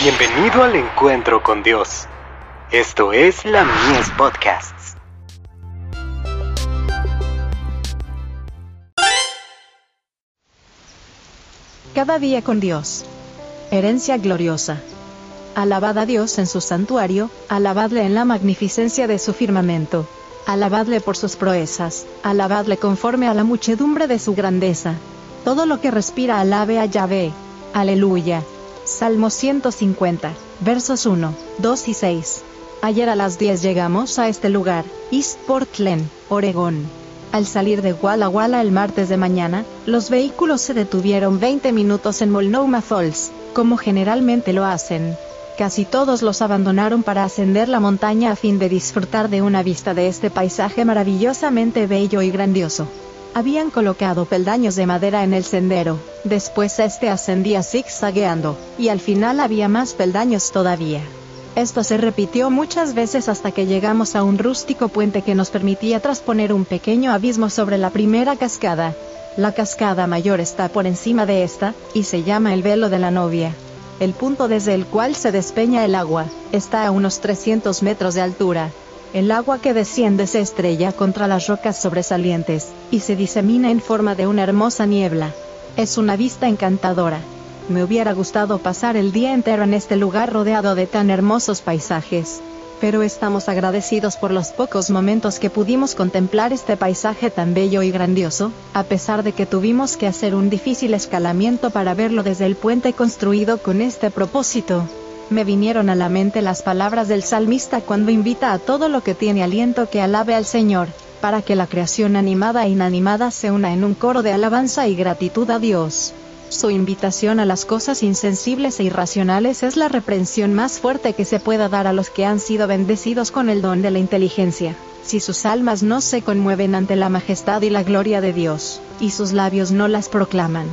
Bienvenido al encuentro con Dios. Esto es la Mies Podcasts. Cada día con Dios. Herencia gloriosa. Alabad a Dios en su santuario, alabadle en la magnificencia de su firmamento. Alabadle por sus proezas, alabadle conforme a la muchedumbre de su grandeza. Todo lo que respira alabe a Yahvé. Aleluya. Salmo 150, versos 1, 2 y 6. Ayer a las 10 llegamos a este lugar, East Portland, Oregón. Al salir de Walla Walla el martes de mañana, los vehículos se detuvieron 20 minutos en Multnomah Falls, como generalmente lo hacen. Casi todos los abandonaron para ascender la montaña a fin de disfrutar de una vista de este paisaje maravillosamente bello y grandioso. Habían colocado peldaños de madera en el sendero, después este ascendía zigzagueando, y al final había más peldaños todavía. Esto se repitió muchas veces hasta que llegamos a un rústico puente que nos permitía trasponer un pequeño abismo sobre la primera cascada. La cascada mayor está por encima de esta, y se llama el velo de la novia. El punto desde el cual se despeña el agua, está a unos 300 metros de altura, el agua que desciende se estrella contra las rocas sobresalientes, y se disemina en forma de una hermosa niebla. Es una vista encantadora. Me hubiera gustado pasar el día entero en este lugar rodeado de tan hermosos paisajes. Pero estamos agradecidos por los pocos momentos que pudimos contemplar este paisaje tan bello y grandioso, a pesar de que tuvimos que hacer un difícil escalamiento para verlo desde el puente construido con este propósito me vinieron a la mente las palabras del salmista cuando invita a todo lo que tiene aliento que alabe al Señor, para que la creación animada e inanimada se una en un coro de alabanza y gratitud a Dios. Su invitación a las cosas insensibles e irracionales es la reprensión más fuerte que se pueda dar a los que han sido bendecidos con el don de la inteligencia, si sus almas no se conmueven ante la majestad y la gloria de Dios, y sus labios no las proclaman.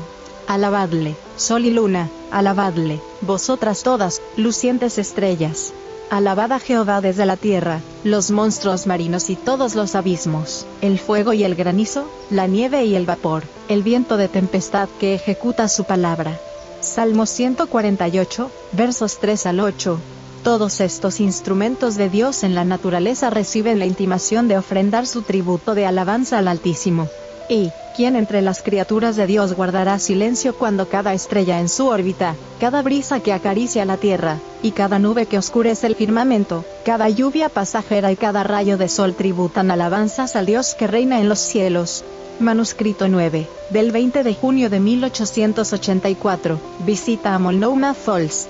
Alabadle, sol y luna, alabadle, vosotras todas, lucientes estrellas. Alabad a Jehová desde la tierra, los monstruos marinos y todos los abismos, el fuego y el granizo, la nieve y el vapor, el viento de tempestad que ejecuta su palabra. Salmo 148, versos 3 al 8. Todos estos instrumentos de Dios en la naturaleza reciben la intimación de ofrendar su tributo de alabanza al Altísimo. Y, ¿quién entre las criaturas de Dios guardará silencio cuando cada estrella en su órbita, cada brisa que acaricia la tierra, y cada nube que oscurece el firmamento, cada lluvia pasajera y cada rayo de sol tributan alabanzas al Dios que reina en los cielos? Manuscrito 9, del 20 de junio de 1884, visita a Multnomah Falls,